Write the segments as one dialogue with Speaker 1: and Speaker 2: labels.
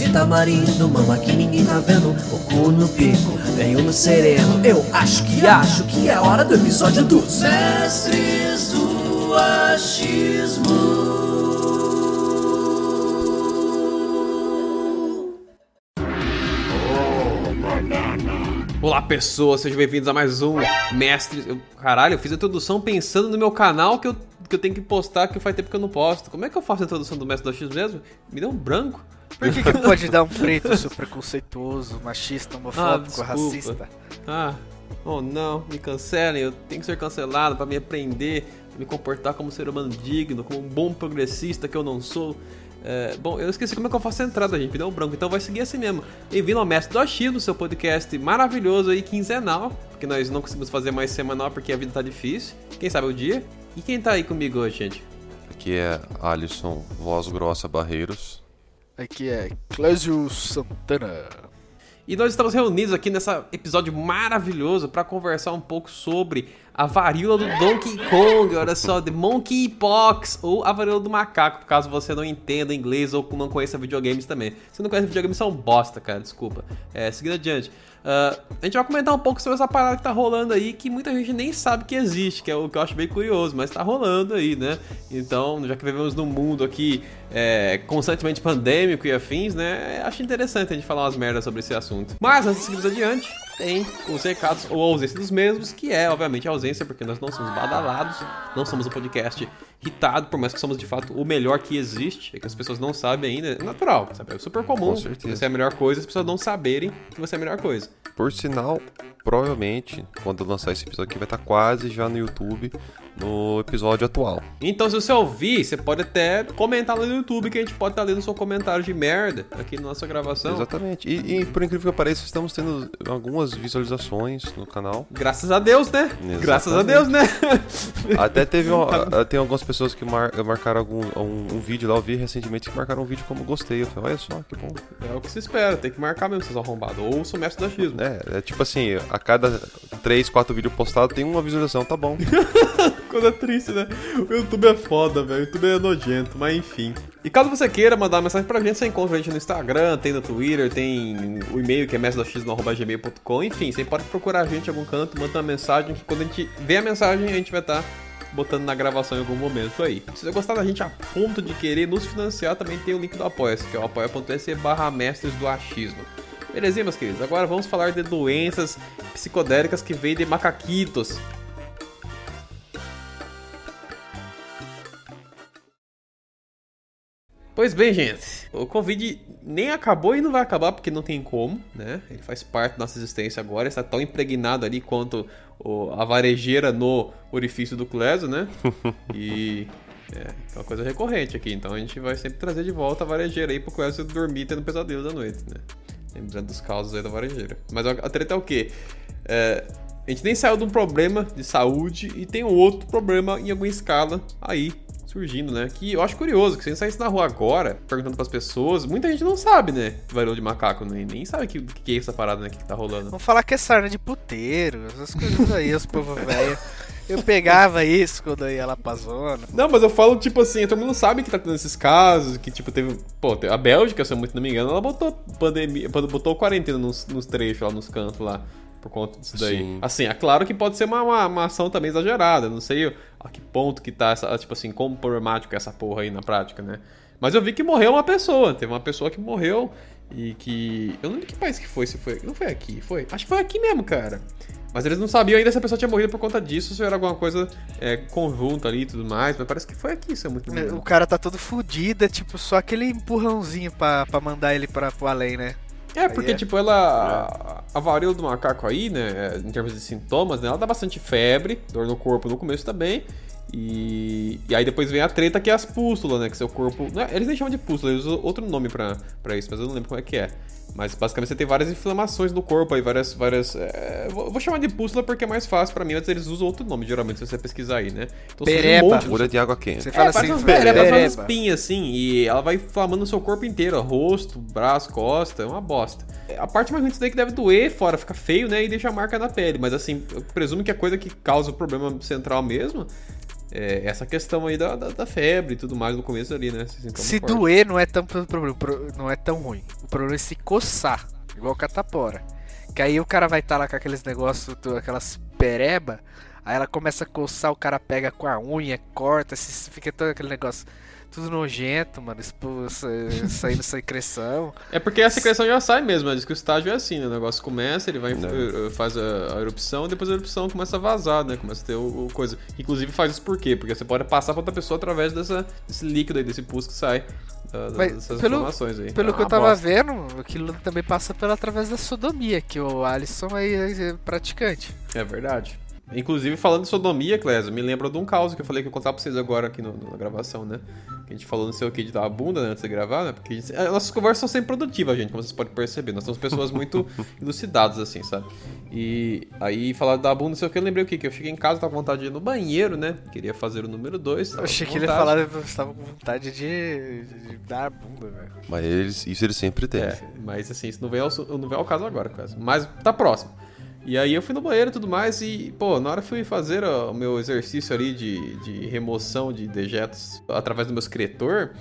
Speaker 1: de tamarindo, mama que ninguém tá vendo O cu no pico, venho no sereno Eu acho que acho que é hora do episódio dos Mestres do achismo
Speaker 2: Olá pessoas, sejam bem-vindos a mais um Mestre. Eu, caralho, eu fiz a introdução pensando no meu canal que eu, que eu tenho que postar, que faz tempo que eu não posto. Como é que eu faço a introdução do Mestre do X mesmo? Me deu um branco.
Speaker 3: Por que, que pode dar um preto super preconceituoso, machista, homofóbico,
Speaker 2: Ah,
Speaker 3: racista?
Speaker 2: Ah, oh não, me cancelem, eu tenho que ser cancelado pra me aprender, me comportar como ser humano digno, como um bom progressista que eu não sou. É, bom, eu esqueci como é que eu faço a entrada, gente, me deu um branco, então vai seguir assim mesmo. Bem-vindo ao Mestre do Achismo, seu podcast maravilhoso aí, quinzenal, porque nós não conseguimos fazer mais semanal porque a vida tá difícil. Quem sabe o dia? E quem tá aí comigo hoje, gente?
Speaker 4: Aqui é Alisson Voz Grossa Barreiros.
Speaker 3: Aqui é Clésio Santana.
Speaker 2: E nós estamos reunidos aqui nesse episódio maravilhoso para conversar um pouco sobre a varíola do Donkey Kong, olha só, The Monkeypox, ou a varíola do macaco, caso você não entenda inglês ou não conheça videogames também. Se não conhece videogames, são bosta, cara, desculpa. É, seguindo adiante. Ah, a gente vai comentar um pouco sobre essa parada que tá rolando aí, que muita gente nem sabe que existe, que é o que eu acho bem curioso, mas tá rolando aí, né? Então, já que vivemos num mundo aqui é, constantemente pandêmico e afins, né? Acho interessante a gente falar umas merdas sobre esse assunto. Mas antes de seguirmos adiante, tem os recados ou a ausência dos mesmos, que é, obviamente, a ausência, porque nós não somos badalados, não somos um podcast hitado, por mais que somos de fato o melhor que existe, é que as pessoas não sabem ainda, é natural, sabe? É super comum
Speaker 4: Com certeza.
Speaker 2: você é a melhor coisa, as pessoas não saberem que você é a melhor coisa.
Speaker 4: Por sinal, provavelmente, quando eu lançar esse episódio aqui, vai estar quase já no YouTube, no episódio atual.
Speaker 2: Então, se você ouvir, você pode até comentar lá no YouTube, que a gente pode estar lendo o seu comentário de merda aqui na nossa gravação.
Speaker 4: Exatamente. E, e, por incrível que pareça, estamos tendo algumas visualizações no canal.
Speaker 2: Graças a Deus, né? Graças a Deus, né?
Speaker 4: Até teve uma- tem algumas pessoas que mar- marcaram algum, um, um vídeo lá, eu vi recentemente que marcaram um vídeo como gostei. Eu falei, olha só, que bom.
Speaker 2: é o que se espera, tem que marcar mesmo, seus arrombados. Ou o mestre do achismo.
Speaker 4: É, é tipo assim, a cada 3, 4 vídeos postados tem uma visualização, tá bom.
Speaker 2: Coisa triste, né? O YouTube é foda, velho. O YouTube é nojento, mas enfim. E caso você queira mandar uma mensagem pra gente, você encontra a gente no Instagram, tem no Twitter, tem o e-mail que é mestrox.gmail.com. Enfim, você pode procurar a gente em algum canto, mandar uma mensagem, que quando a gente vê a mensagem, a gente vai estar botando na gravação em algum momento aí. Se você gostar da gente a ponto de querer nos financiar, também tem o link do Apoia-se, que é o apoia.se barra mestres do achismo. Belezinha, meus queridos? Agora vamos falar de doenças psicodélicas que vêm de macaquitos. Pois bem, gente, o Covid nem acabou e não vai acabar porque não tem como, né? Ele faz parte da nossa existência agora, está tão impregnado ali quanto o- a varejeira no orifício do Clésio, né? E é, é uma coisa recorrente aqui, então a gente vai sempre trazer de volta a varejeira aí pro Clésio dormir tendo pesadelo da noite, né? Lembrando dos causos aí da varejeira. Mas a a treta é o quê? É, a gente nem saiu de um problema de saúde e tem outro problema em alguma escala aí surgindo, né? Que eu acho curioso, que se a gente saísse na rua agora, perguntando pras pessoas, muita gente não sabe, né? Varíola de macaco, nem, nem sabe o que, que é essa parada, né? O que, que tá rolando.
Speaker 3: Vamos falar que é sarna de puteiro, essas coisas aí, os povo velho. Eu pegava isso quando eu ia lá pra zona.
Speaker 2: Não, mas eu falo, tipo assim, todo mundo sabe que tá tendo esses casos, que, tipo, teve. Pô, a Bélgica, se eu muito não me engano, ela botou pandemia. Botou quarentena nos, nos trechos lá, nos cantos lá, por conta disso daí.
Speaker 4: Sim.
Speaker 2: Assim, é claro que pode ser uma, uma, uma ação também exagerada. Não sei a que ponto que tá essa, tipo assim, como problemático é essa porra aí na prática, né? Mas eu vi que morreu uma pessoa. Teve uma pessoa que morreu e que. Eu não lembro que país que foi, se foi. Não foi aqui, foi? Acho que foi aqui mesmo, cara. Mas eles não sabiam ainda se a pessoa tinha morrido por conta disso, se era alguma coisa é, conjunta ali e tudo mais. Mas parece que foi aqui, se eu muito engano.
Speaker 3: O cara tá todo fudido, é tipo só aquele empurrãozinho pra, pra mandar ele pra, pro além, né?
Speaker 2: É, porque,
Speaker 3: é-
Speaker 2: tipo, ela. A varíola do macaco aí, né? é, Em termos de sintomas, né? Ela dá bastante febre, dor no corpo no começo também. E, e aí depois vem a treta que é as pústulas, né? Que seu corpo. Não é- eles nem chamam de pústula, eles usam outro nome pra, pra isso, mas eu não lembro como é que é. Mas basicamente você tem várias inflamações no corpo aí, várias. várias é, vou, vou chamar de pústula porque é mais fácil pra mim, mas eles usam outro nome, geralmente, se você pesquisar aí, né? Então
Speaker 3: Pereba.
Speaker 2: de-
Speaker 4: Bolha de água quente.
Speaker 3: Você
Speaker 2: é,
Speaker 3: fala
Speaker 2: parece
Speaker 3: assim,
Speaker 2: umas pereba, umas
Speaker 3: pereba.
Speaker 2: espinhas, assim, e ela vai inflamando o seu corpo inteiro, ó, rosto, braço, costa, é uma bosta. A parte mais ruim disso daí é que deve doer, fora fica feio, né, e deixa a marca na pele, mas assim, eu presumo que a coisa que causa o problema central mesmo é essa questão aí da, da, da febre e tudo mais no começo ali, né,
Speaker 3: Se
Speaker 2: fortes.
Speaker 3: doer não é tão não é tão ruim. O problema é se coçar, igual catapora. Que aí o cara vai estar lá com aqueles negócios, aquelas pereba, aí ela começa a coçar, o cara pega com a unha, corta, se fica todo aquele negócio tudo nojento, mano, expo- sa- saindo secreção.
Speaker 2: É porque a secreção já sai mesmo, diz que o estágio é assim, né? O negócio começa, ele vai
Speaker 4: Não.
Speaker 2: eh, eh, faz a, a erupção, depois a erupção começa a vazar, né? Começa a ter o, o coisa. Inclusive faz isso por quê? Porque você pode passar pra outra pessoa através dessa, desse líquido aí, desse pus que sai da- da-
Speaker 3: Mas
Speaker 2: dessas
Speaker 3: pelo-
Speaker 2: inflamações aí.
Speaker 3: Pelo
Speaker 2: É
Speaker 3: que eu tava
Speaker 2: bosta.
Speaker 3: vendo, aquilo também passa pela através da sodomia, que o Alisson aí é praticante.
Speaker 2: É verdade. Inclusive, falando de sodomia, Clésio, me lembra de um caso que eu falei que eu ia contar pra vocês agora aqui no- na gravação, né? Que a gente falou não sei o que de dar a bunda né, antes de gravar, né? Porque a gente- as nossas conversas são sempre produtivas, gente, como vocês podem perceber. Nós somos pessoas muito elucidadas, assim, sabe? E aí, falar da bunda, não sei o que, eu lembrei o quê? Que eu cheguei em casa, tava com vontade de ir no banheiro, né? Queria fazer o número 2.
Speaker 3: Eu achei que ele ia falar que eu estava com vontade de, de dar a bunda, velho.
Speaker 4: Mas eles, isso eles sempre têm.
Speaker 2: É, mas assim, isso não vem ao, não vem ao caso agora, quase. Mas tá próximo. E aí eu fui no banheiro e tudo mais, e, pô, na hora que fui fazer o meu exercício ali de, de remoção de dejetos através do meu excretor,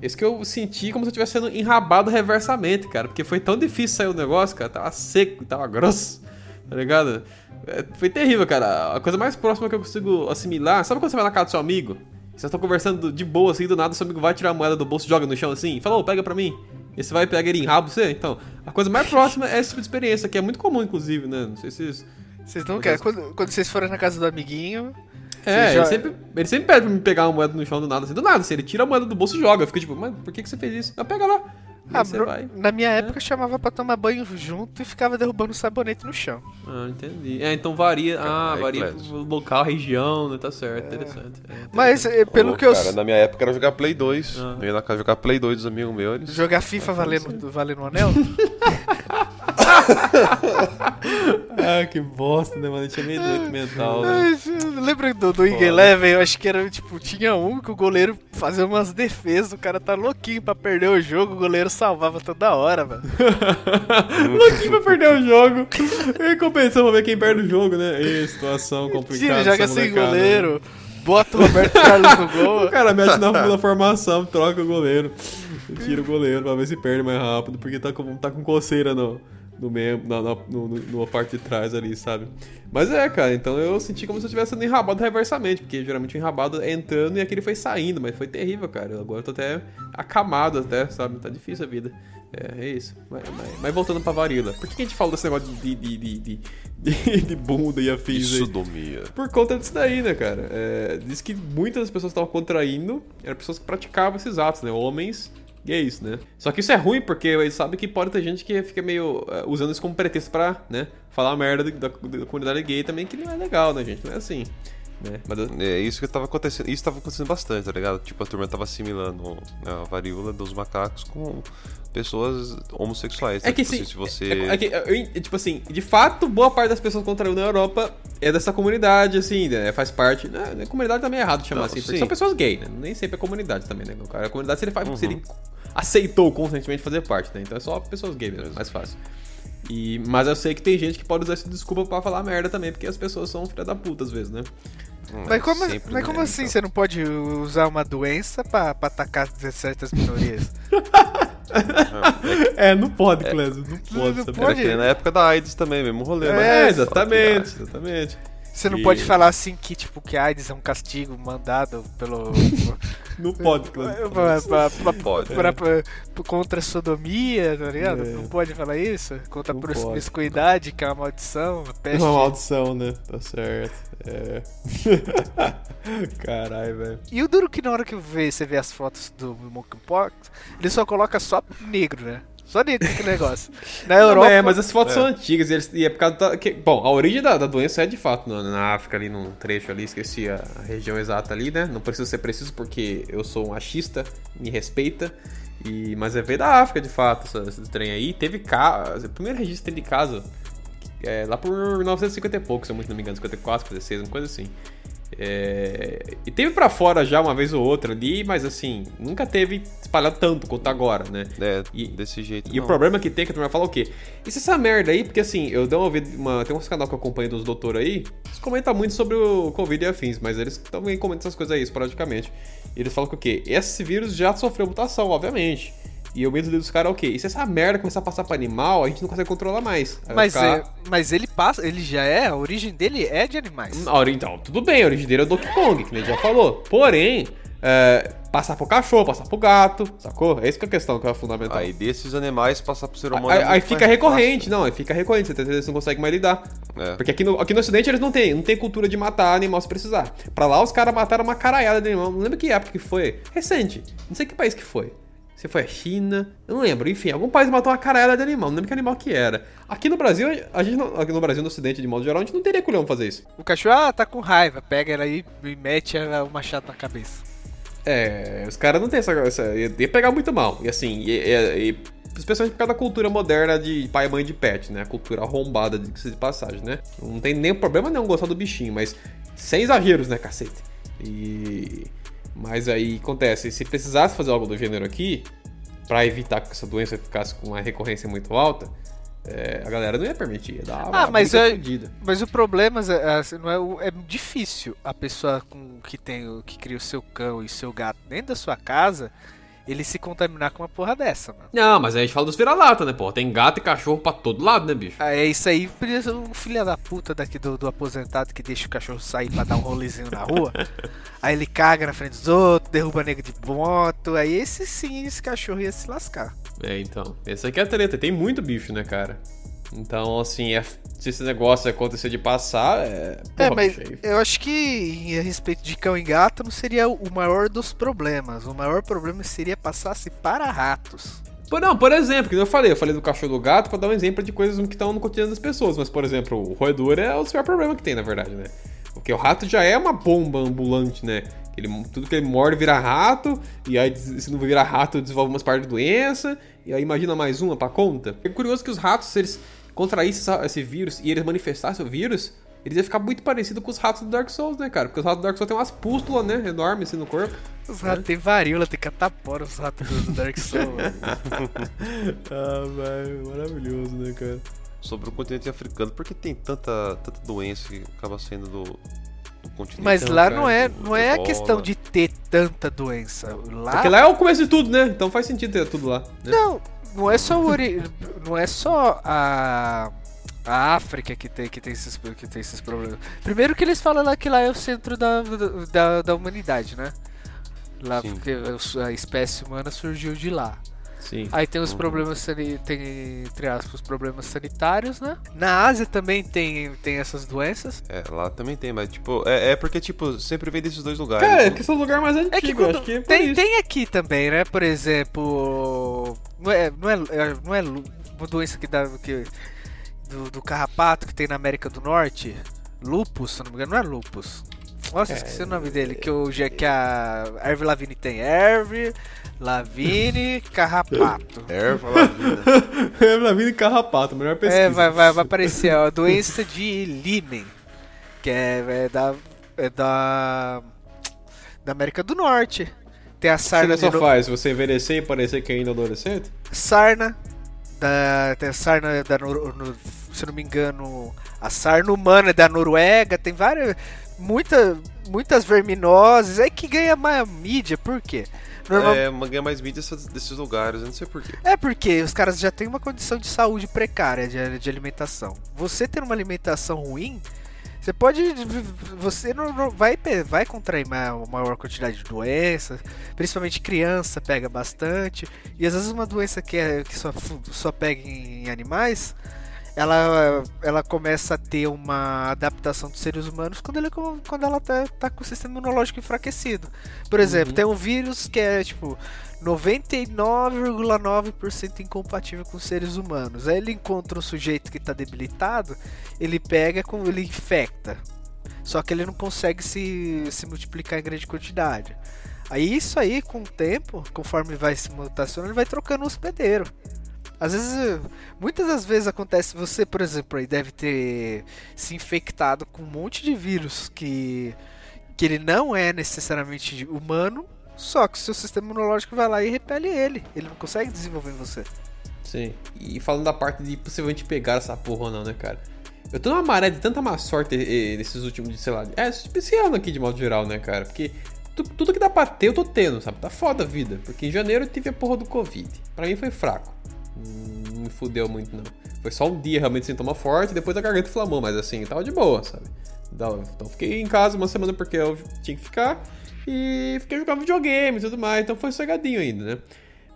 Speaker 2: esse que eu senti como se eu estivesse sendo enrabado reversamente, cara. Porque foi tão difícil sair o negócio, cara. Tava seco, tava grosso, tá ligado? É, foi terrível, cara. A coisa mais próxima que eu consigo assimilar. Sabe quando você vai na casa do seu amigo? Vocês estão conversando de boa, assim, do nada, seu amigo vai tirar a moeda do bolso e joga no chão assim, fala, ô, pega pra mim. E você vai pegar ele em rabo, você? Então, a coisa mais próxima é esse tipo de experiência, que é muito comum, inclusive, né? Não sei se vocês.
Speaker 3: Vocês não querem. Quando, quando vocês forem na casa do amiguinho.
Speaker 2: É, ele, sempre, ele sempre pede pra me pegar uma moeda no chão do nada, assim, do nada, assim, ele tira a moeda do bolso e joga. Eu fico tipo, mas por que, que você fez isso? Não, pega lá.
Speaker 3: Ah, na minha época eu chamava pra tomar banho junto e ficava derrubando sabonete no chão.
Speaker 2: Ah, entendi. É, então varia. Ah,
Speaker 4: Aí,
Speaker 2: varia pro local, região, né? Tá certo, interessante. É,
Speaker 3: Mas eh, pelo
Speaker 4: Ô,
Speaker 3: que eu.
Speaker 4: Cara, na minha época era jogar Play 2.
Speaker 2: Ah.
Speaker 4: Eu ia na casa jogar Play 2 dos amigos meus. Eles...
Speaker 3: Jogar FIFA valendo, valendo um anel?
Speaker 2: Ah, que bosta, né, mano? A gente é meio doido mental, né?
Speaker 3: Lembra do, do Ing Eleven? Eu acho que era tipo, tinha um que o goleiro fazia umas defesas, o cara tá louquinho pra perder o jogo, o goleiro salvava toda hora, mano.
Speaker 2: Louquinho pra perder o jogo. E compensando pra ver quem perde o jogo, né? Ih, situação complicada.
Speaker 3: Tira, joga sem
Speaker 2: né?
Speaker 3: goleiro, bota o Roberto Carlos no gol.
Speaker 2: O cara mete na, na formação, troca o goleiro. Tira o goleiro pra ver se perde mais rápido, porque tá com, tá com coceira no, no, mem- na, na, no, no- parte de trás ali, sabe? Mas é, cara, então eu senti como se eu estivesse sendo enrabado reversamente, porque geralmente o enrabado é entrando e aquele foi saindo, mas foi terrível, cara. Agora eu tô até acamado, até, sabe? Tá difícil a vida. É, é isso. Mas, mas- mas voltando pra varíola. Por que, a gente fala desse negócio de, de, de, de, de, de bunda e afins?
Speaker 4: Sodomia.
Speaker 2: Por conta disso daí, né, cara? É, diz que muitas das pessoas que estavam contraindo eram pessoas que praticavam esses atos, né? Homens gays, né? Só que isso é ruim porque eles sabem que pode ter gente que fica meio é, usando isso como pretexto pra, né? Falar merda da, da- da comunidade gay também, que não é legal, né, gente? Não é assim. Né? Mas eu-
Speaker 4: É isso que tava acontecendo. Isso tava acontecendo bastante, tá ligado? Tipo, a turma tava assimilando né, a varíola dos macacos com pessoas homossexuais.
Speaker 2: É
Speaker 4: né?
Speaker 2: que
Speaker 4: Tipo
Speaker 2: sim.
Speaker 4: assim, se você.
Speaker 2: É, é que, tipo assim, de fato, boa parte das pessoas que contraiu na Europa é dessa comunidade, assim, né? Faz parte. Né? Comunidade também é errado chamar
Speaker 4: Não,
Speaker 2: assim, porque
Speaker 4: sim.
Speaker 2: são pessoas gays, né? Nem sempre é comunidade também, né? O cara, a comunidade se ele faz,
Speaker 4: Uhum.
Speaker 2: se ele aceitou constantemente fazer parte, né? Então é só pessoas gays mesmo, mais fácil. E, mas eu sei que tem gente que pode usar essa desculpa pra falar merda também, porque as pessoas são filha da puta às vezes, né?
Speaker 4: Hum,
Speaker 3: Mas como,
Speaker 4: sempre,
Speaker 3: mas
Speaker 4: né,
Speaker 3: como assim
Speaker 4: então.
Speaker 3: você não pode usar uma doença pra, pra atacar certas minorias?
Speaker 2: É, não pode, Clésio, não
Speaker 3: pode,
Speaker 2: pode.
Speaker 3: sabe?
Speaker 4: Era
Speaker 3: Pode-
Speaker 4: na época da AIDS também, mesmo rolê. mas-
Speaker 2: É,
Speaker 3: É,
Speaker 2: exatamente, exatamente.
Speaker 3: Você não
Speaker 2: E-
Speaker 3: pode falar assim que, tipo, que AIDS é um castigo mandado pelo.
Speaker 2: Não pode, Clésio.
Speaker 3: pra- pra- pra-
Speaker 4: Pode.
Speaker 3: pra- pra- contra a sodomia, tá ligado?
Speaker 2: É.
Speaker 3: Não pode falar isso? Contra a
Speaker 2: Não
Speaker 3: promiscuidade, que é uma maldição, uma
Speaker 2: É
Speaker 3: peste.
Speaker 2: uma maldição, né? Tá certo. É. Caralho, velho.
Speaker 3: E o duro que na hora que vê- você vê as fotos do Monkeypox, ele só coloca só negro, né? Só nisso que negócio. Na
Speaker 2: Não,
Speaker 3: Europa.
Speaker 2: é, mas as fotos são antigas e, eles, e é por causa da, que, Bom, a origem da, da doença é de fato na, na África, ali num trecho ali, esqueci a, a região exata ali, né? Não preciso ser preciso porque eu sou um achista, me respeita. E, mas é veio da África, de fato, essa- esse trem aí. Teve caso. O primeiro registro de caso é, lá por 1950 e pouco, se eu muito não me engano, 54, 56, uma coisa assim. É, e teve pra fora já uma vez ou outra ali, mas assim, nunca teve espalhado tanto quanto agora, né?
Speaker 4: É,
Speaker 2: E-
Speaker 4: desse jeito.
Speaker 2: E o
Speaker 4: não.
Speaker 2: problema que tem, que a turma fala o quê? Isso essa merda aí, porque assim, eu dei uma ouvida, uma, tem uns canal que eu acompanho dos doutores aí, eles comentam muito sobre o Covid e afins, mas eles também comentam essas coisas aí, esporadicamente. E eles falam que o quê? Esse vírus já sofreu mutação, obviamente. E o medo dos caras é o quê? E se essa merda começar a passar pra animal, a gente não consegue controlar mais. Aí
Speaker 3: Mas,
Speaker 2: ficar-
Speaker 3: é, mas ele passa, ele já é, a origem dele é de animais.
Speaker 2: Ori- Então, tudo bem, a origem dele é o Donkey Kong, que a gente já falou. Porém, é, passar pro cachorro, passar pro gato, sacou? É isso que é a questão, que é fundamental.
Speaker 4: Aí desses animais passar pro ser humano.
Speaker 2: Aí,
Speaker 4: é
Speaker 2: aí fica recorrente,
Speaker 4: fácil.
Speaker 2: não, aí fica recorrente, você? Você não consegue mais lidar.
Speaker 4: É.
Speaker 2: Porque aqui no, aqui no ocidente eles não têm, não tem cultura de matar animal se precisar. Pra lá os caras mataram uma caralhada de animal, não lembro que época que foi, recente, não sei que país que foi. Se foi a China, eu não lembro, enfim, algum país matou uma caralhada de animal, não lembro que animal que era. Aqui no Brasil, a gente não, aqui no Brasil, no ocidente de modo geral, a gente não teria culhão fazer isso.
Speaker 3: O cachorro, ah, tá com raiva, pega ela aí e mete a- o machado na cabeça.
Speaker 2: É, os caras não tem essa, essa. Ia pegar muito mal. E assim, e, e- e- especialmente por causa da cultura moderna de pai e mãe de pet, né? A cultura arrombada de, de passagem, né? Não tem nem problema nenhum gostar do bichinho, mas sem exageros, né, cacete? E. Mas aí acontece, se precisasse fazer algo do gênero aqui, pra evitar que essa doença ficasse com uma recorrência muito alta, é, a galera não ia permitir. Ia dar uma
Speaker 3: Ah, mas é-. Mas o problema é, assim, não é, o- é difícil a pessoa com, que tem que cria o seu cão e o seu gato dentro da sua casa, ele se contaminar com uma porra dessa, mano.
Speaker 2: Não, mas aí a gente fala dos vira-lata, né, pô? Tem gato e cachorro pra todo lado, né, bicho?
Speaker 3: Ah, É isso aí, o filho da puta daqui do, do aposentado que deixa o cachorro sair pra dar um rolezinho na rua. aí ele caga na frente dos outros, derruba nego de moto. Aí esse sim, esse cachorro ia se lascar.
Speaker 2: É, então. Esse aqui é a treta. Tem muito bicho, né, cara? Então, assim, é- se esse negócio acontecer de passar, é.
Speaker 3: É,
Speaker 2: Porra,
Speaker 3: mas
Speaker 2: bicho, aí-
Speaker 3: eu acho que a respeito de cão e gato não seria o maior dos problemas. O maior problema seria passar-se para ratos.
Speaker 2: Pô, não, por exemplo, que eu falei, eu falei do cachorro do gato pra dar um exemplo de coisas que estão no cotidiano das pessoas. Mas, por exemplo, o roedor é o pior problema que tem, na verdade, né? Porque o rato já é uma bomba ambulante, né? Ele, tudo que ele morde vira rato, e aí se não virar rato desenvolve umas partes de doença, e aí imagina mais uma pra conta. É curioso que os ratos, eles contraíssem essa- esse vírus e eles manifestassem o vírus, eles iam ficar muito parecidos com os ratos do Dark Souls, né, cara? Porque os ratos do Dark Souls têm umas pústulas, né, enormes assim no corpo.
Speaker 3: Os ratos têm varíola, tem catapora, os ratos do Dark Souls.
Speaker 2: ah, velho, maravilhoso, né, cara?
Speaker 4: Sobre o continente africano, por que tem tanta, tanta doença que acaba sendo do, do continente?
Speaker 3: Mas lá
Speaker 2: cara,
Speaker 3: não é,
Speaker 4: do
Speaker 3: não é a questão de ter tanta doença. Lá,
Speaker 2: Porque lá é o começo de tudo, né? Então faz sentido ter tudo lá. Né?
Speaker 3: não, não é só o ori... não é só a a África que tem, que, tem esses, que tem esses problemas. Primeiro que eles falam lá que lá é o centro da, da, da humanidade, né? Lá
Speaker 4: Sim.
Speaker 3: porque a espécie humana surgiu de lá.
Speaker 2: Sim.
Speaker 3: Aí tem os problemas, sani- tem, entre aspas, problemas sanitários, né? Na Ásia também tem, tem essas doenças.
Speaker 4: É, lá também tem, mas tipo, é, é porque, tipo, sempre vem desses dois lugares.
Speaker 2: Cara, é
Speaker 4: Então,
Speaker 2: que esse é o lugar mais antigo,
Speaker 3: É que quando-
Speaker 2: acho que é
Speaker 3: tem,
Speaker 2: isso.
Speaker 3: tem aqui também, né? Por exemplo, não é, não é, é- não é uma doença que dá que, do, do carrapato que tem na América do Norte, lupus, se não me engano, não é lupus. Nossa,
Speaker 2: É,
Speaker 3: esqueci o nome dele, que, o, que a Erve Lavigne tem. Erve Lavigne Carrapato.
Speaker 4: erva, lavina.
Speaker 2: É pra vida carrapato, melhor pesquisa.
Speaker 3: É, vai, vai, vai aparecer, ó, a doença de Lymen, que é, é da, é da, da América do Norte. Tem a
Speaker 2: Você
Speaker 3: sarna
Speaker 2: não só
Speaker 3: no-
Speaker 2: faz você envelhecer e parecer que ainda é adolescente?
Speaker 3: sarna da tem a sarna da Nor- no- se eu não me engano a sarna humana da Noruega tem várias muita, muitas verminoses é que ganha mais mídia por quê Normal-
Speaker 4: É, ganha mais mídia desses lugares, eu não sei porquê.
Speaker 3: é porque os caras já têm uma condição de saúde precária de, de alimentação você ter uma alimentação ruim você pode você não, não- vai vai contrair ma- uma maior quantidade de doenças principalmente criança pega bastante e às vezes uma doença que, é, que só, só pega em animais ela, ela começa a ter uma adaptação dos seres humanos quando, ele, quando ela tá, tá com o sistema imunológico enfraquecido. Por exemplo,
Speaker 2: Uhum.
Speaker 3: tem um vírus que é tipo 99,9% incompatível com os seres humanos. Aí ele encontra um sujeito que tá debilitado, ele pega, ele infecta. Só que ele não consegue se, se multiplicar em grande quantidade. Aí isso aí, com o tempo, conforme vai se mutacionando, ele vai trocando o hospedeiro. Às vezes, eh, muitas das vezes acontece, você, por exemplo, aí deve ter se infectado com um monte de vírus que, que ele não é necessariamente humano, só que o seu sistema imunológico vai lá e repele ele. Ele não consegue desenvolver em você.
Speaker 2: Sim. E falando da parte de possivelmente pegar essa porra ou não, né, cara? Eu tô numa maré de tanta má sorte eh, nesses últimos, sei lá, é, esse ano aqui de modo geral, né, cara? Porque tu- tudo que dá pra ter eu tô tendo, sabe? Tá foda a vida. Porque em janeiro eu tive a porra do Covid. Pra mim foi fraco. Não me fudeu muito, não. Foi só um dia realmente sintoma forte, depois a garganta inflamou, mas assim, tava de boa, sabe? Então então fiquei em casa uma semana porque eu tinha que ficar. E fiquei jogando videogame e tudo mais, então foi cegadinho ainda, né?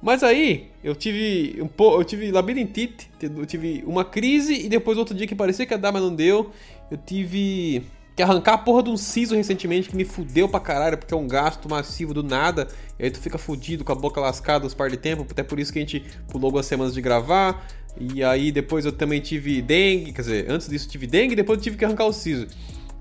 Speaker 2: Mas aí, eu tive um pouco, eu tive labirintite, eu tive uma crise e depois outro dia que parecia que ia dar, mas não deu. Eu tive que arrancar a porra de um siso recentemente que me fudeu pra caralho, porque é um gasto massivo do nada. E aí tu fica fudido com a boca lascada uns par de tempo, até por isso que a gente pulou algumas semanas de gravar. E aí depois eu também tive dengue, quer dizer, antes disso tive dengue depois eu tive que arrancar o siso.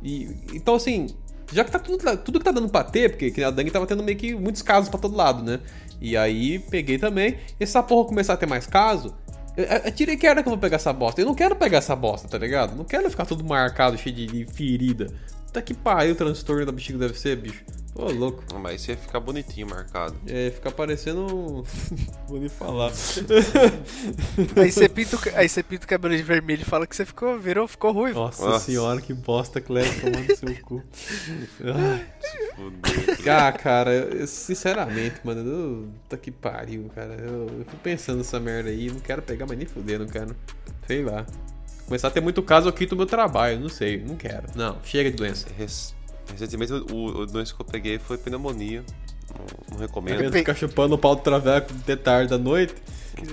Speaker 2: E, então assim, já que tá tudo, tudo que tá dando pra ter, porque que a dengue tava tendo meio que muitos casos pra todo lado, né? E aí peguei também. E se essa porra começar a ter mais caso, eu, eu, eu tirei que era que eu vou pegar essa bosta. Eu não quero pegar essa bosta, tá ligado? Não quero ficar tudo marcado, cheio de, ferida. Puta que pariu o transtorno da bexiga deve ser, bicho. Ô, louco.
Speaker 4: Mas isso ia ficar bonitinho marcado.
Speaker 2: É, fica parecendo um. Vou nem falar.
Speaker 3: Aí você pinta, o aí você pinta o cabelo de vermelho e fala que você ficou, virou, ficou ruivo.
Speaker 2: Nossa,
Speaker 4: Nossa.
Speaker 2: senhora, que bosta, Cleber, tomando seu cu. Ai.
Speaker 4: Fudeu.
Speaker 2: Ah, cara, eu- sinceramente, mano, eu, tá que pariu, cara. Eu, eu fico pensando nessa merda aí, não quero pegar, mas nem fuder, não quero. Sei lá. Começar a ter muito caso, eu quito meu trabalho, não sei, não quero. Não, chega de doença.
Speaker 4: Rec- Recentemente o, o, doença que eu peguei foi pneumonia. Não, não recomendo.
Speaker 2: Querendo ficar chupando o pau do traveco de tarde da noite.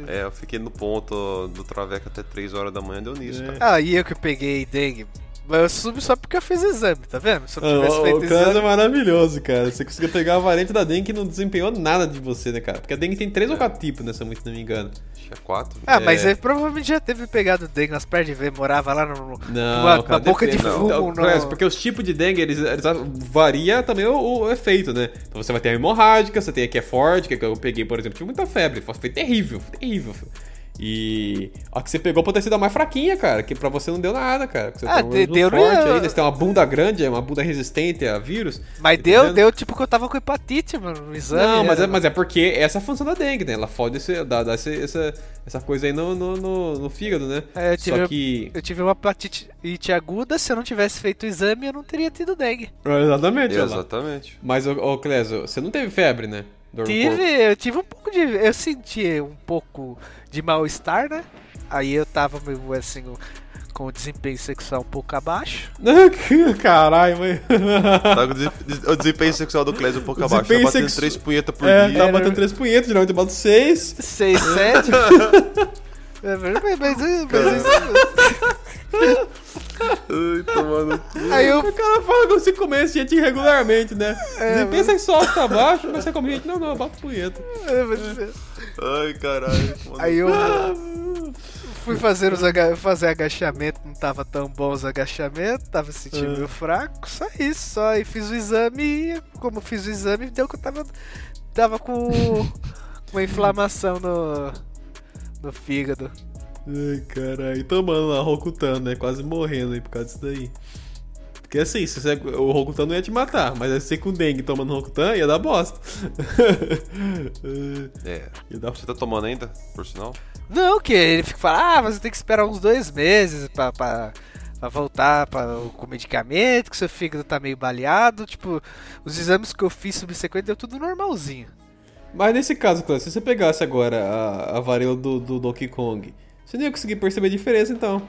Speaker 4: É, eu fiquei no ponto do Traveco até 3 horas da manhã, deu nisso,
Speaker 2: É.
Speaker 4: cara.
Speaker 3: Ah, e eu que peguei dengue. Mas eu subi só porque eu fiz exame, tá vendo? Se eu não tivesse
Speaker 2: o
Speaker 3: feito
Speaker 2: o caso é
Speaker 3: exame.
Speaker 2: maravilhoso, cara. Você conseguiu pegar a variante da dengue que não desempenhou nada de você, né, cara? Porque a dengue tem três ou quatro tipos nessa, se não me engano.
Speaker 4: Tinha 4.
Speaker 3: Ah, mas
Speaker 2: É.
Speaker 3: ele provavelmente já teve pegado dengue nas pernas de ver, morava lá no.
Speaker 2: Não,
Speaker 3: numa,
Speaker 2: cara,
Speaker 3: boca de
Speaker 2: depende.
Speaker 3: fumo.
Speaker 2: Não,
Speaker 3: no-
Speaker 2: Clécio, porque os tipos de dengue, eles, eles varia também o, o efeito, né? Então você vai ter a hemorrágica, você tem a que é forte, que é que eu peguei, por exemplo, tive muita febre, foi terrível, foi terrível. filho. E a que você pegou pode ter sido a mais fraquinha, cara, que pra você não deu nada, cara. Você
Speaker 3: Ah,
Speaker 2: um organismo
Speaker 3: deu no-
Speaker 2: forte aí, né? você tem uma bunda grande, é uma bunda resistente a vírus.
Speaker 3: Mas
Speaker 2: Tá
Speaker 3: deu,
Speaker 2: entendendo?
Speaker 3: deu tipo que eu tava com hepatite, mano, no exame.
Speaker 2: Não, mas é, mas é porque essa é a função da dengue, né? Ela fode esse, dá, dá esse- essa, essa coisa aí no, no, no, no fígado, né?
Speaker 3: É, eu tive-
Speaker 2: Só que.
Speaker 3: Eu tive uma hepatite aguda, se eu não tivesse feito o exame, eu não teria tido dengue.
Speaker 2: Exatamente, olha lá.
Speaker 4: Exatamente.
Speaker 2: Mas, ô, ô Clésio, você não teve febre, né?
Speaker 3: Tive, eu tive um pouco de. Eu senti um pouco de mal-estar, né? Aí eu tava meio assim, com o desempenho sexual um pouco abaixo.
Speaker 2: Caralho, mãe.
Speaker 4: Tá com o des- o desempenho sexual do Clésio um pouco
Speaker 2: O
Speaker 4: abaixo. Tá batendo
Speaker 2: sexu-
Speaker 4: 3 punhetas por
Speaker 2: É,
Speaker 4: dia.
Speaker 2: tá batendo três punhetas, geralmente eu bato seis.
Speaker 3: 6, 7. É verdade, mas, mas isso.
Speaker 4: Ai, tomando.
Speaker 3: Aí eu.
Speaker 2: O cara fala que você come esse gente regularmente, né?
Speaker 3: É,
Speaker 2: desempenho sexual tá baixo, mas você come gente. Não, não, bato punheta.
Speaker 4: Ai, caralho. tomando-
Speaker 3: Aí eu fui fazer os aga- fazer agachamento, não tava tão bom os agachamentos, tava sentindo
Speaker 2: Ah.
Speaker 3: meio fraco, só isso, só. E fiz o exame e como fiz o exame, deu que eu tava, tava com uma inflamação no, no fígado.
Speaker 2: Ai, caralho. Tomando lá, Rokutan, né? Quase morrendo aí por causa disso daí. Porque assim, se você, o Rokutan não ia te matar, mas aí você com dengue tomando Rokutan ia dar bosta.
Speaker 4: É.
Speaker 2: ia dar
Speaker 4: Você tá tomando ainda, por sinal?
Speaker 3: Não, que ele fica falando, ah, você tem que esperar uns dois meses pra, pra, pra voltar pra, com medicamento, que seu fígado tá meio baleado. Tipo, os exames que eu fiz subsequente deu tudo normalzinho.
Speaker 2: Mas nesse caso, Cláudio, se você pegasse agora a, a varíola do, do Donkey Kong, você não ia conseguir perceber a diferença então.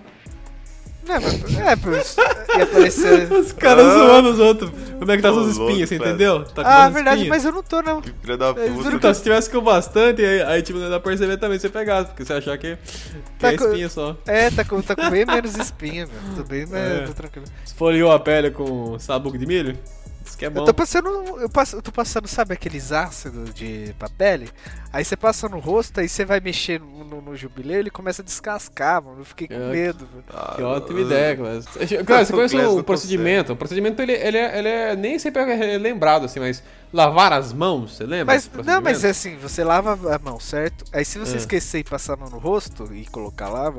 Speaker 3: Não, mas, é, ia aparecer.
Speaker 2: Os caras zoando os outros. Como é que tá suas espinhas, você entendeu? Tá com
Speaker 3: Ah, verdade,
Speaker 2: espinhas.
Speaker 3: mas eu não tô, não.
Speaker 4: Que filha da
Speaker 3: É, juro
Speaker 4: puta.
Speaker 2: Então, se tivesse com bastante, aí, aí tipo, não ia dar pra perceber também você pegasse, porque você achar que, que
Speaker 3: Tá
Speaker 2: é
Speaker 3: com-
Speaker 2: espinha só.
Speaker 3: É, tá com, tá com bem menos espinha, velho. Tô bem mais
Speaker 2: É.
Speaker 3: tô tranquilo.
Speaker 2: Esfoliou a pele com sabugo de milho? Isso que é bom.
Speaker 3: Eu tô passando. Eu, passo, eu tô passando, sabe, aqueles ácidos de pra pele? Aí você passa no rosto, aí você vai mexer no, no, no jubileu ele começa a descascar, mano. Eu fiquei com medo, velho.
Speaker 4: Ah,
Speaker 2: Que ótima
Speaker 4: ah,
Speaker 2: ideia, Cláudio. Cara, você conhece
Speaker 4: O
Speaker 2: o procedimento? O procedimento, ele, ele, é, ele é nem sempre é lembrado, assim, mas lavar as mãos, você lembra?
Speaker 3: Mas, não, mas é assim, você lava a mão, certo? Aí se você
Speaker 2: É.
Speaker 3: esquecer e passar a mão no rosto e colocar lá,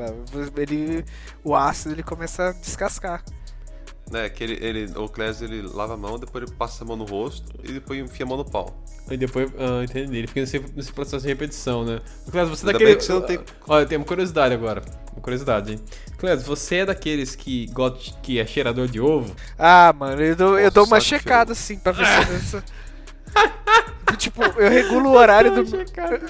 Speaker 3: ele, o ácido ele começa a descascar.
Speaker 4: É, que ele, ele, o Clésio ele lava a mão, depois ele passa a mão no rosto e depois enfia a mão no pau.
Speaker 2: E depois, ah, entendi. Ele fica nesse, nesse processo de repetição, né? Clésio, você é
Speaker 4: Ainda
Speaker 2: daquele.
Speaker 4: que você não tem-
Speaker 2: Olha, tem uma curiosidade agora. Uma curiosidade, hein? Clésio, você é daqueles que gosta que é cheirador de ovo?
Speaker 3: Ah, mano, eu dou, eu
Speaker 4: Nossa,
Speaker 3: dou uma checada assim pra ver se. tipo, eu regulo o horário do.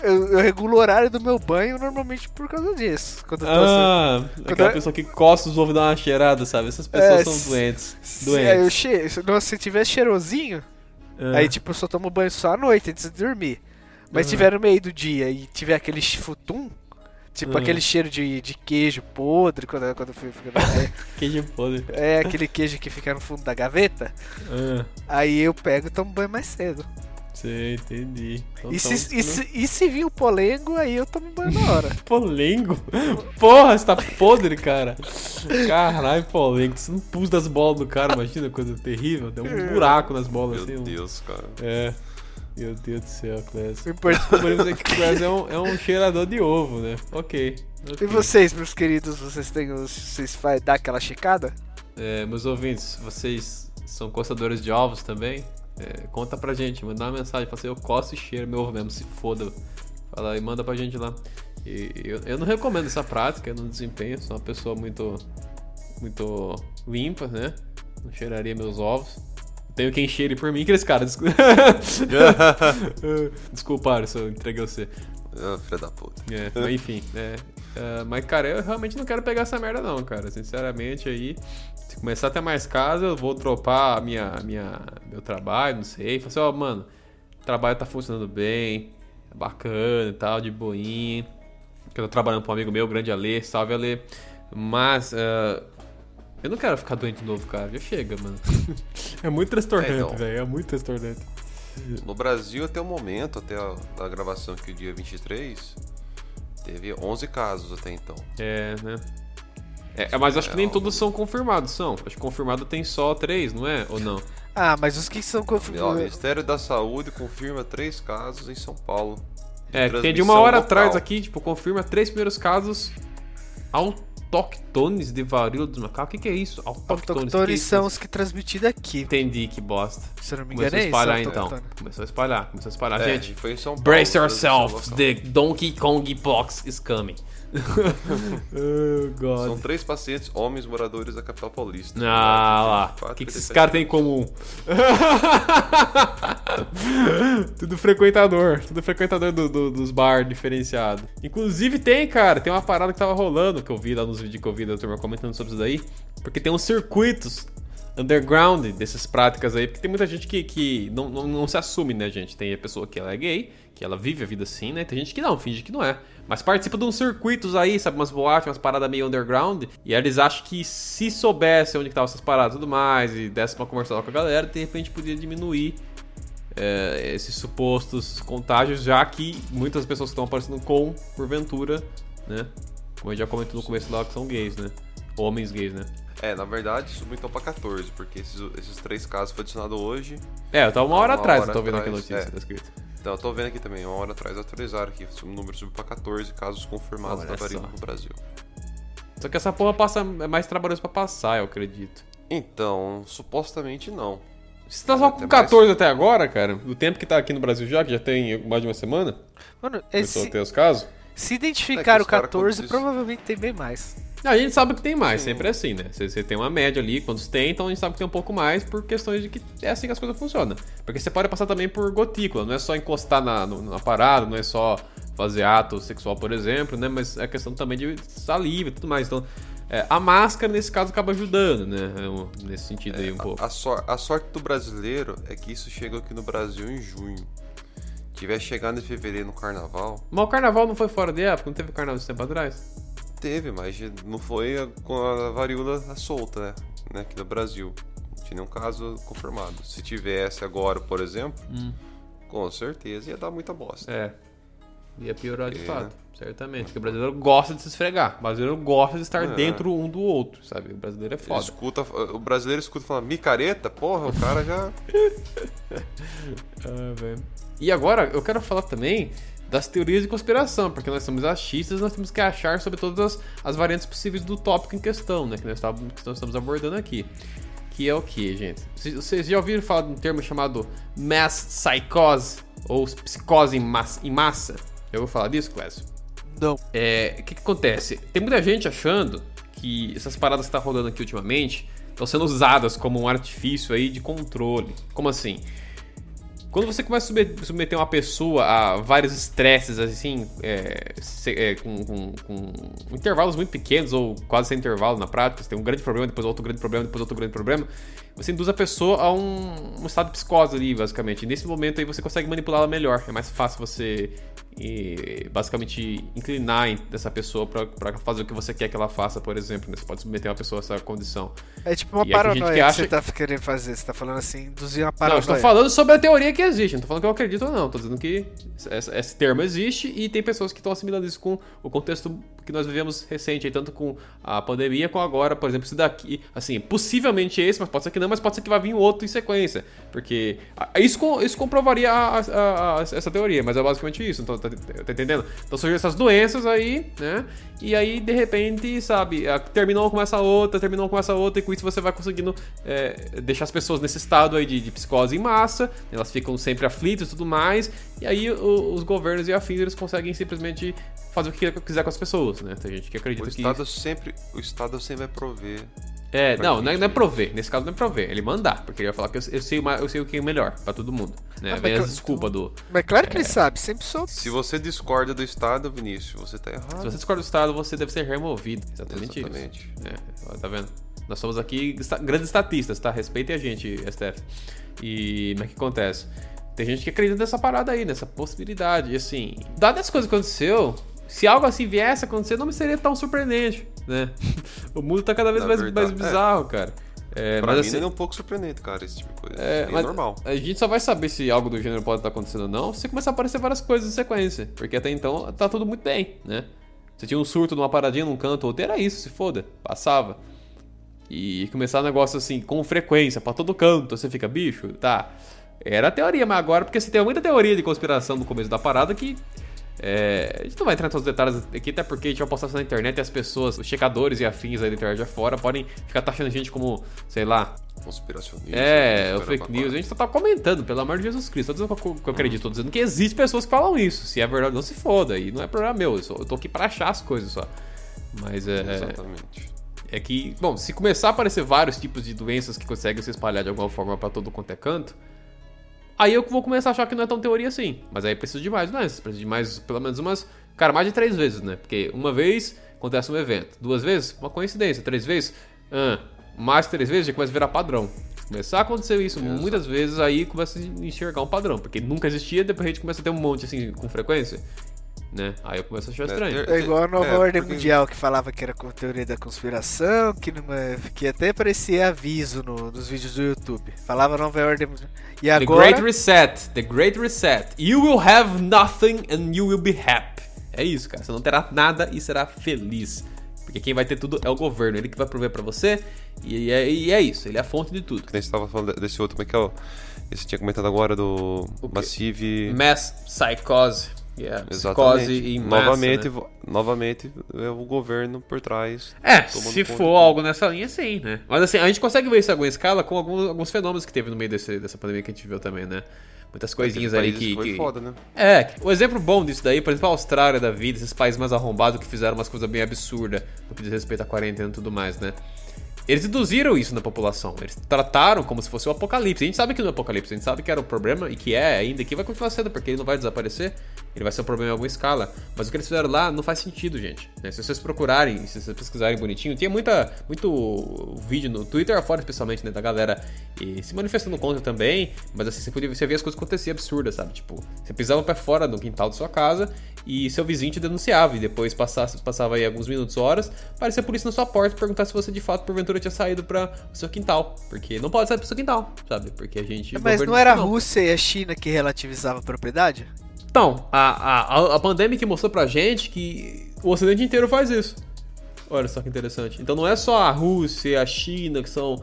Speaker 3: Eu, eu regulo o horário do meu banho normalmente por causa disso. Quando eu tô assim.
Speaker 2: Ah, aquela
Speaker 3: eu-
Speaker 2: pessoa que coça os ovos e dá uma cheirada, sabe? Essas pessoas
Speaker 3: É,
Speaker 2: são doentes.
Speaker 3: Se, aí eu
Speaker 2: Doentes.
Speaker 3: che... se, não, se tiver cheirosinho,
Speaker 2: Ah.
Speaker 3: aí tipo, eu só tomo banho só à noite antes de dormir. Mas se tiver no meio do dia e tiver aquele futum, tipo
Speaker 2: Ah.
Speaker 3: aquele cheiro de, de queijo podre, quando, quando eu fui. quando-
Speaker 2: Queijo podre.
Speaker 3: é aquele queijo que fica no fundo da gaveta, aí eu pego e tomo banho mais cedo.
Speaker 2: Sei, entendi. Então,
Speaker 3: E
Speaker 2: então,
Speaker 3: se, e, se, e se vir o polengo, aí eu tomo banho na hora.
Speaker 2: Polengo? Porra, você tá podre, cara. Caralho, polengo. Você não pus das bolas do cara, imagina, coisa terrível. Deu um buraco nas bolas,
Speaker 4: Meu
Speaker 2: assim. um-
Speaker 4: Deus, cara.
Speaker 2: É. Meu Deus do céu, Clécio.
Speaker 3: O importante-
Speaker 2: aqui que o Clécio é um, é um cheirador de ovo, né? Ok.
Speaker 3: E vocês, meus queridos, vocês têm os. Vocês vai dar aquela checada?
Speaker 2: É, meus ouvintes, vocês são coçadores de ovos também? É, conta pra gente, manda uma mensagem, fala assim, eu coço e cheiro meu ovo mesmo, se foda. Fala e manda pra gente lá. E eu, eu não recomendo essa prática, eu não desempenho, sou uma pessoa muito muito limpa, né? Não cheiraria meus ovos. Tenho quem cheire por mim, aqueles caras. Desculpa, eu entreguei você.
Speaker 4: Ah, filha da puta.
Speaker 2: É, mas enfim, é, é, mas cara, eu realmente não quero pegar essa merda não, cara. Sinceramente aí, se começar a ter mais casa, eu vou dropar a minha, minha, meu trabalho, não sei. Falar assim, ó, mano, o trabalho tá funcionando bem, é bacana e tal, de boinha. Que eu tô trabalhando pra um amigo meu, o grande Alê, salve Alê. Mas, é, eu não quero ficar doente de novo, cara. Já chega, mano. é muito transtornante,
Speaker 4: É, então.
Speaker 2: velho. É muito transtornante.
Speaker 4: No Brasil, até o momento, até a, a gravação aqui, dia 23, teve 11 casos até então.
Speaker 2: É, né? É, mas acho que nem
Speaker 4: É,
Speaker 2: todos são confirmados, são. Acho que confirmado tem só três, não é? Ou não?
Speaker 3: Ah, mas os que são
Speaker 4: Ó, o
Speaker 3: confirmados.
Speaker 4: Ministério da Saúde confirma três casos em São Paulo.
Speaker 2: É, que tem de
Speaker 4: transmissão
Speaker 2: uma hora
Speaker 4: local.
Speaker 2: atrás aqui, tipo, confirma três primeiros casos autóctones de varíola dos macacos. O que, que é isso? Autóctones? Que que é
Speaker 3: Autoctones
Speaker 2: isso?
Speaker 3: são os que transmitidos aqui.
Speaker 2: Entendi, que bosta.
Speaker 3: Se eu não me
Speaker 2: Começou
Speaker 3: engano,
Speaker 2: a
Speaker 3: é isso.
Speaker 2: espalhar então.
Speaker 3: autóctone.
Speaker 2: Começou a espalhar, começou a espalhar.
Speaker 4: É,
Speaker 2: Gente,
Speaker 4: foi em São Paulo.
Speaker 2: brace
Speaker 4: local.
Speaker 2: the Donkey Kong Box is coming. oh, God.
Speaker 4: São três pacientes, homens moradores da capital paulista.
Speaker 2: Ah lá, o que, que esses
Speaker 4: 37
Speaker 2: caras têm em comum? tudo frequentador, tudo frequentador do- do- dos bar diferenciado. Inclusive tem, cara, tem uma parada que tava rolando, que eu vi lá nos vídeos que eu vi da turma comentando sobre isso daí, porque tem uns circuitos underground dessas práticas aí, porque tem muita gente que, que não, não, não se assume, né, gente? Tem a pessoa que ela é gay, que ela vive a vida assim, né? Tem gente que não, finge que não é. Mas participa de uns circuitos aí, sabe? Umas boates, umas paradas meio underground. E aí eles acham que se soubesse onde que estavam essas paradas e tudo mais, e desse uma conversa com a galera, de repente podia diminuir é, esses supostos contágios, já que muitas pessoas estão aparecendo com, porventura, né? Como eu já comentou no começo lá, que são gays, né? Homens gays, né?
Speaker 4: É, na verdade, subiu então pra 14, porque esses, esses três casos foram adicionados hoje.
Speaker 2: É, eu tava uma hora
Speaker 4: Uma
Speaker 2: atrás,
Speaker 4: hora
Speaker 2: eu tô vendo aqui a notícia,
Speaker 4: é.
Speaker 2: tá escrito.
Speaker 4: Então, eu tô vendo aqui também, uma hora atrás atualizaram aqui. O número subiu pra 14 casos confirmados
Speaker 2: Olha
Speaker 4: da varíola no Brasil.
Speaker 2: Só que essa porra passa, é mais trabalhoso pra passar, eu acredito.
Speaker 4: Então, supostamente não.
Speaker 2: Você tá só
Speaker 4: É,
Speaker 2: com
Speaker 4: tem
Speaker 2: 14 até agora, cara? Do tempo que tá aqui no Brasil já, que já tem mais de uma semana?
Speaker 3: Mano,
Speaker 2: Começou a
Speaker 3: esse,
Speaker 2: ter os casos?
Speaker 3: se
Speaker 4: É
Speaker 3: identificar
Speaker 4: que
Speaker 3: o
Speaker 4: os cara,
Speaker 3: 14,
Speaker 4: quando diz-
Speaker 3: provavelmente tem bem mais.
Speaker 2: A gente sabe que tem mais, sempre é assim, né? Você, tem uma média ali, quantos tem, então a gente sabe que tem um pouco mais por questões de que é assim que as coisas funcionam. Porque você pode passar também por gotícula, não é só encostar na, na parada, não é só fazer ato sexual, por exemplo, né? Mas é questão também de saliva e tudo mais. Então, É, a máscara, nesse caso, acaba ajudando, né? É Nesse sentido aí um pouco.
Speaker 4: A, sor- a sorte do brasileiro é que isso chegou aqui no Brasil em junho. Tiver chegado em fevereiro no carnaval,
Speaker 2: Mas o carnaval não foi fora de época? Não teve carnaval esse tempo atrás?
Speaker 4: Teve, mas não foi com a varíola solta, né? Aqui no Brasil. Não tinha nenhum caso confirmado. Se tivesse agora, por exemplo, com certeza ia dar muita bosta.
Speaker 2: É. Ia piorar de
Speaker 4: É.
Speaker 2: fato, certamente. Porque o brasileiro gosta de se esfregar. O brasileiro gosta de estar
Speaker 4: É.
Speaker 2: dentro um do outro, sabe? O brasileiro é
Speaker 4: Ele
Speaker 2: foda.
Speaker 4: escuta, o brasileiro escuta falando micareta, porra, o cara já.
Speaker 2: Ah, velho. E agora eu quero falar também das teorias de conspiração, porque nós somos achistas, nós temos que achar sobre todas as, as variantes possíveis do tópico em questão, né? Que nós, estávamos- que nós estamos abordando aqui. Que é o que, gente? Vocês- já ouviram falar de um termo chamado mass psychose? Ou psicose em massa? Em massa? Eu vou falar disso, Clécio?
Speaker 3: Não.
Speaker 2: É, o que, que acontece? Tem muita gente achando que essas paradas que tá rolando aqui ultimamente estão sendo usadas como um artifício aí de controle. Como assim? Quando você começa a submet- submeter uma pessoa a vários estresses, assim, é, é, com, com- com intervalos muito pequenos ou quase sem intervalo na prática, você tem um grande problema, depois outro grande problema, depois outro grande problema, você induz a pessoa a um, um estado de psicose ali, basicamente. E nesse momento aí você consegue manipulá-la melhor. É mais fácil você, eh, basicamente, inclinar essa pessoa pra, pra fazer o que você quer que ela faça, por exemplo. né? Você pode submeter uma pessoa a essa condição.
Speaker 3: É tipo uma
Speaker 2: E
Speaker 3: paranoia
Speaker 2: que
Speaker 3: que,
Speaker 2: acha
Speaker 3: você tá querendo fazer. Você tá falando assim, induzir uma
Speaker 2: Não, eu
Speaker 3: paranoia.
Speaker 2: estou falando sobre a teoria que existe, não tô falando que eu acredito ou não. Tô dizendo que esse termo existe e tem pessoas que estão assimilando isso com o contexto que nós vivemos recente, aí, tanto com a pandemia como agora, por exemplo, esse daqui, assim, possivelmente esse, mas pode ser que não, mas pode ser que vá vir outro em sequência, porque isso, isso comprovaria a- a- a- essa teoria, mas é basicamente isso, então, tá, tá entendendo? Então surgem essas doenças aí, né, e aí, de repente, sabe, terminou com essa outra, terminou com essa outra, e com isso você vai conseguindo é, deixar as pessoas nesse estado aí de, de psicose em massa, elas ficam sempre aflitas e tudo mais, e aí o- os governos e afins, eles conseguem simplesmente fazer o que quiser com as pessoas, né? Tem gente que acredita
Speaker 4: O
Speaker 2: que...
Speaker 4: Estado sempre, o Estado sempre vai prover.
Speaker 2: É, não, não é, não é prover. Nesse caso não é prover. Ele mandar, porque ele vai falar que eu, eu sei, o ma- eu sei o que é melhor pra todo mundo. Né?
Speaker 3: Ah, mas
Speaker 2: Vem as
Speaker 3: que-
Speaker 2: desculpas do...
Speaker 3: Mas claro que ele sabe, sempre soube.
Speaker 4: Se você discorda do Estado, Vinícius, você tá errado.
Speaker 2: Se você discorda do Estado, você deve ser removido. Exatamente,
Speaker 4: Exatamente.
Speaker 2: isso. É, tá vendo? Nós somos aqui grandes estatistas, tá? Respeitem a gente, STF. E mas o que acontece? Tem gente que acredita nessa parada aí, nessa possibilidade. E assim, dadas as coisas que aconteceu, se algo assim viesse a acontecer, não me seria tão surpreendente, né? o mundo tá cada vez mais,
Speaker 4: verdade,
Speaker 2: mais bizarro, cara. É,
Speaker 4: Pra
Speaker 2: mas
Speaker 4: mim
Speaker 2: assim,
Speaker 4: é um pouco surpreendente, cara, esse tipo de coisa.
Speaker 2: é,
Speaker 4: É, normal.
Speaker 2: A gente só vai saber se algo do gênero pode estar acontecendo ou não se começar a aparecer várias coisas em sequência. Porque até então tá tudo muito bem, né? Você tinha um surto numa paradinha num canto ou outro, era isso, se foda. Passava. E começar um negócio assim, com frequência, pra todo canto, você fica, bicho, tá. Era a teoria, mas agora, porque você tem muita teoria de conspiração no começo da parada que. é, a gente não vai entrar em todos os detalhes aqui, até porque a gente vai postar isso na internet e as pessoas, os checadores e afins aí da internet afora, podem ficar taxando a gente como, sei lá,
Speaker 4: Conspiracionista.
Speaker 2: é, o
Speaker 4: conspira-
Speaker 2: fake news. A gente só tá comentando, pelo amor de Jesus Cristo. Tô dizendo que eu, que eu acredito, tô dizendo que existe pessoas que falam isso. Se é verdade, não se foda. E não é problema meu. Eu, só- eu tô aqui pra achar as coisas só. Mas é,
Speaker 4: Exatamente.
Speaker 2: é que, bom, se começar a aparecer vários tipos de doenças que conseguem se espalhar de alguma forma pra todo quanto é canto, aí eu vou começar a achar que não é tão teoria assim. Mas aí preciso de mais doenças. Preciso de mais, pelo menos umas. Cara, mais de três vezes, né? Porque uma vez acontece um evento, duas vezes, uma coincidência, três vezes, ah, mais três vezes já começa a virar padrão. Começar a acontecer isso muitas vezes, aí começa a enxergar um padrão. Porque nunca existia, depois a gente começa a ter um monte assim com frequência. Né? Aí eu começo a achar estranho.
Speaker 4: ter-
Speaker 3: É igual a nova
Speaker 4: É,
Speaker 3: ordem
Speaker 4: porque-
Speaker 3: mundial que falava que era com teoria da conspiração, que, não é- que até aparecia aviso no- nos vídeos do YouTube. Falava nova ordem mundial. E
Speaker 2: The
Speaker 3: agora.
Speaker 2: Great Reset. The Great Reset. You will have nothing and you will be happy. É isso, cara. Você não terá nada e será feliz. Porque quem vai ter tudo é o governo. Ele que vai prover pra você. E é, e é isso. Ele é a fonte de tudo.
Speaker 4: Que nem você tava falando desse outro, como é que é o. Esse tinha comentado agora do? Massive.
Speaker 2: Mass Psychose. Yeah,
Speaker 4: Exatamente.
Speaker 2: psicose massa,
Speaker 4: novamente,
Speaker 2: né?
Speaker 4: novamente é o governo por trás.
Speaker 2: É, se for algo nessa linha, sim, né? Mas assim, a gente consegue ver isso em alguma escala com alguns, alguns fenômenos que teve no meio desse, dessa pandemia que a gente viu também, né? Muitas coisinhas
Speaker 4: Aquele
Speaker 2: aí
Speaker 4: país
Speaker 2: que.
Speaker 4: Foi
Speaker 2: que-
Speaker 4: foda, né?
Speaker 2: É, o exemplo bom disso daí, por exemplo, a Austrália da vida, esses países mais arrombados que fizeram umas coisas bem absurdas no que diz respeito à quarentena e tudo mais, né? Eles induziram isso na população. Eles trataram como se fosse o apocalipse. A gente sabe que não é apocalipse, a gente sabe que era o problema e que é ainda, que vai continuar sendo, porque ele não vai desaparecer. Ele vai ser um problema em alguma escala. Mas o que eles fizeram lá não faz sentido, gente. né? Se vocês procurarem, se vocês pesquisarem bonitinho, tinha muita, muito vídeo no Twitter afora, especialmente, né, da galera e se manifestando contra também. Mas assim, você podia você via as coisas acontecer absurdas, sabe? Tipo, você pisava pra fora no quintal da sua casa e seu vizinho te denunciava. E depois passasse, passava aí alguns minutos, horas, aparecia a polícia na sua porta e perguntar se você de fato, porventura, tinha saído para o seu quintal. Porque não pode sair pro seu quintal, sabe? Porque a gente.
Speaker 3: Mas não era a Rússia e a China que relativizava a propriedade?
Speaker 2: Então, a, a, a pandemia que mostrou pra gente que o ocidente inteiro faz isso. Olha só que interessante. Então não é só a Rússia e a China que são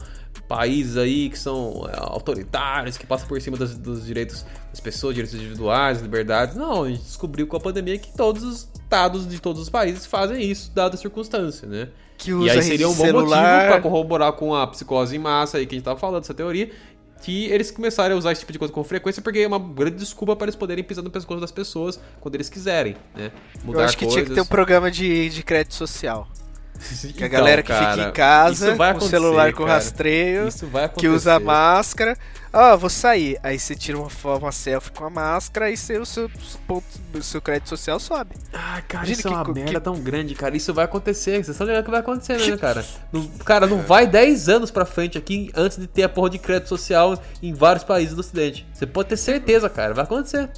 Speaker 2: países aí que são é, autoritários, que passam por cima dos, dos direitos das pessoas, direitos individuais, liberdades. Não, a gente descobriu com a pandemia que todos os estados de todos os países fazem isso, dada a circunstância, né?
Speaker 3: Que
Speaker 2: E aí seria um bom
Speaker 3: celular.
Speaker 2: motivo pra corroborar com a psicose em massa aí que a gente tava falando, essa teoria, que eles começarem a usar esse tipo de coisa com frequência, porque é uma grande desculpa para eles poderem pisar no pescoço das pessoas quando eles quiserem, né?
Speaker 3: Eu acho que tinha que ter um
Speaker 2: coisas.
Speaker 3: programa de, de crédito social. Que a
Speaker 2: Então,
Speaker 3: galera que
Speaker 2: cara,
Speaker 3: fica em casa, com o celular com
Speaker 2: cara.
Speaker 3: rastreio,
Speaker 2: Isso vai
Speaker 3: que usa máscara. Ah, vou sair. Aí você tira uma, fo- uma selfie com a máscara e seu, seu, ponto, seu crédito social sobe.
Speaker 2: Ah, cara,
Speaker 3: Imagina
Speaker 2: isso é uma
Speaker 3: que-
Speaker 2: merda
Speaker 3: que-
Speaker 2: tão grande, cara. Isso vai acontecer. Vocês estão ligando que vai acontecer, né, cara? Não- cara, não vai 10 anos pra frente aqui antes de ter a porra de crédito social em vários países do ocidente. Você pode ter certeza, cara. Vai acontecer.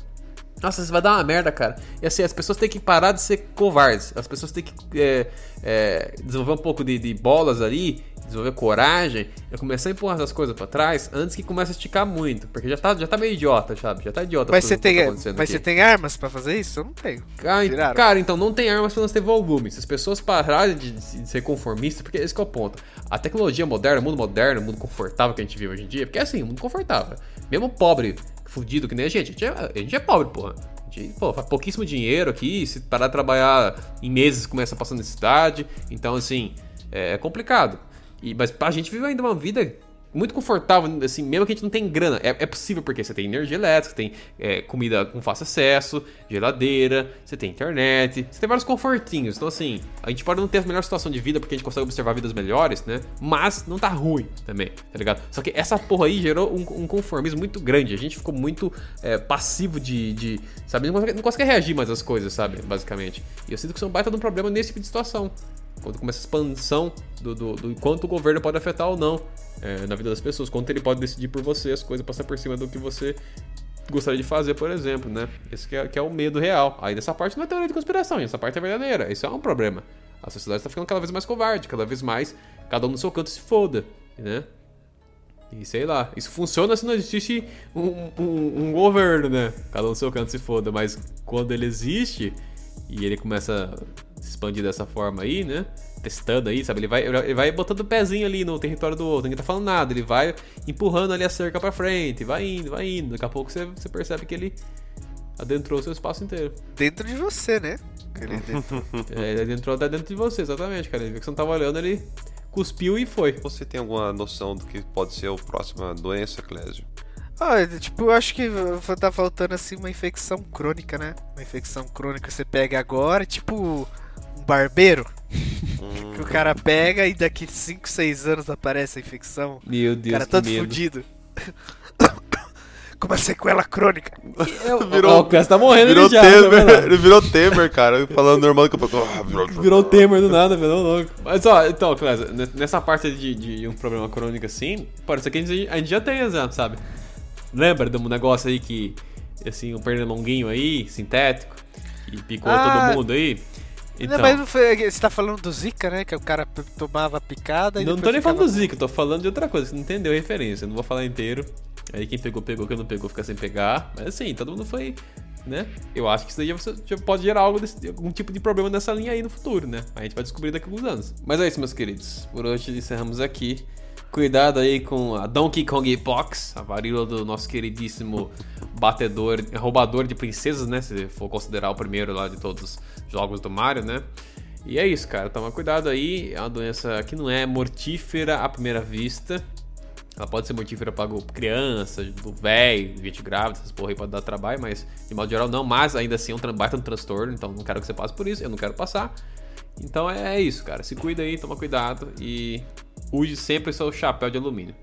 Speaker 2: Nossa, isso vai dar uma merda, cara. E assim, as pessoas têm que parar de ser covardes. As pessoas têm que é, é, desenvolver um pouco de, de bolas ali, desenvolver coragem e começar a empurrar essas coisas pra trás antes que comece a esticar muito. Porque já tá, já tá meio idiota, sabe? Já tá idiota.
Speaker 3: Mas você
Speaker 2: tá
Speaker 3: tem,
Speaker 2: acontecendo
Speaker 3: mas você tem armas pra fazer isso? Eu não tenho.
Speaker 2: Cara, ent-
Speaker 3: Tiraram.
Speaker 2: cara, então não tem armas pra nós ter volume. Se as pessoas pararem de, de ser conformistas, porque esse que é o ponto. A tecnologia moderna, o mundo moderno, o mundo confortável que a gente vive hoje em dia, porque é assim, um mundo confortável. Mesmo pobre, fudido que nem a gente, a gente é, a gente é pobre, porra. A gente, pô, faz pouquíssimo dinheiro aqui, se parar de trabalhar em meses começa a passar necessidade. Então, assim, é, é complicado. E, mas a gente vive ainda uma vida muito confortável, assim, mesmo que a gente não tem grana. É, é possível porque você tem energia elétrica, tem é, comida com fácil acesso, geladeira, você tem internet, você tem vários confortinhos. Então, assim, a gente pode não ter a melhor situação de vida porque a gente consegue observar vidas melhores, né? Mas não tá ruim também, tá ligado? Só que essa porra aí gerou um, um conformismo muito grande. A gente ficou muito é, passivo de, de. Sabe? Não consegue, não consegue reagir mais às coisas, sabe? Basicamente. E eu sinto que isso é um baita de um problema nesse tipo de situação quando começa a expansão do, do, do quanto o governo pode afetar ou não é, na vida das pessoas, quanto ele pode decidir por você as coisas passar por cima do que você gostaria de fazer, por exemplo, né? Esse que é, que é o medo real. Aí dessa parte não é teoria de conspiração, essa parte é verdadeira. Isso é um problema. A sociedade está ficando cada vez mais covarde, cada vez mais cada um no seu canto se foda, né? E sei lá, isso funciona se não existe um, um, um governo, né? Cada um no seu canto se foda, mas quando ele existe e ele começa expandir dessa forma aí, né? Testando aí, sabe? Ele vai, ele vai botando o pezinho ali no território do outro, ninguém tá falando nada, ele vai empurrando ali a cerca pra frente, vai indo, vai indo. Daqui a pouco você, você percebe que ele adentrou o seu espaço inteiro.
Speaker 3: Dentro de você, né? Ele dentro-
Speaker 2: É, ele adentrou até dentro de você, exatamente, cara. Ele viu que você não tava olhando, ele cuspiu e foi.
Speaker 4: Você tem alguma noção do que pode ser a próxima doença, Clésio?
Speaker 3: Ah, tipo, eu acho que tá faltando assim uma infecção crônica, né? Uma infecção crônica você pega agora, tipo barbeiro. que o cara pega e daqui 5, 6 anos aparece a infecção.
Speaker 2: Meu
Speaker 3: O
Speaker 2: Deus,
Speaker 3: cara
Speaker 2: que
Speaker 3: todo
Speaker 2: medo.
Speaker 3: fudido. Com uma sequela crônica.
Speaker 2: Ó, o Clécio tá morrendo
Speaker 4: Virou
Speaker 2: já. tá?
Speaker 4: Temer, ele virou Temer, cara. Falando normal a pouco. ah, virou-
Speaker 2: Virou Temer do nada, virou louco. Mas ó, então, Clécio, n- nessa parte de, de um problema crônico assim, pode ser que a gente, a gente já tenha exemplo, sabe? Lembra de um negócio aí que, assim, um pernilonguinho aí, sintético, que picou
Speaker 3: Ah,
Speaker 2: todo mundo aí? Então,
Speaker 3: Não, mas não foi, você tá falando do Zika, né? Que o cara tomava picada e
Speaker 2: não, tô nem
Speaker 3: ficava-
Speaker 2: falando do Zika, tô falando de outra coisa, você não entendeu a referência, eu não vou falar inteiro. Aí quem pegou, pegou, quem não pegou, fica sem pegar. Mas assim, todo mundo foi, né? Eu acho que isso daí já pode gerar algo desse, algum tipo de problema nessa linha aí no futuro, né? A gente vai descobrir daqui a alguns anos. Mas é isso, meus queridos. Por hoje encerramos aqui. Cuidado aí com a Donkey Kong Pox, a varíola do nosso queridíssimo batedor, roubador de princesas, né? Se for considerar o primeiro lá de todos os jogos do Mario, né? E é isso, cara. Toma cuidado aí. É uma doença que não é mortífera à primeira vista. Ela pode ser mortífera para criança, do velho, gente grávida, essas porra aí pode dar trabalho, mas de modo geral não. Mas ainda assim é um baita um transtorno, então não quero que você passe por isso, eu não quero passar. Então é isso, cara. Se cuida aí, toma cuidado e use sempre seu chapéu de alumínio.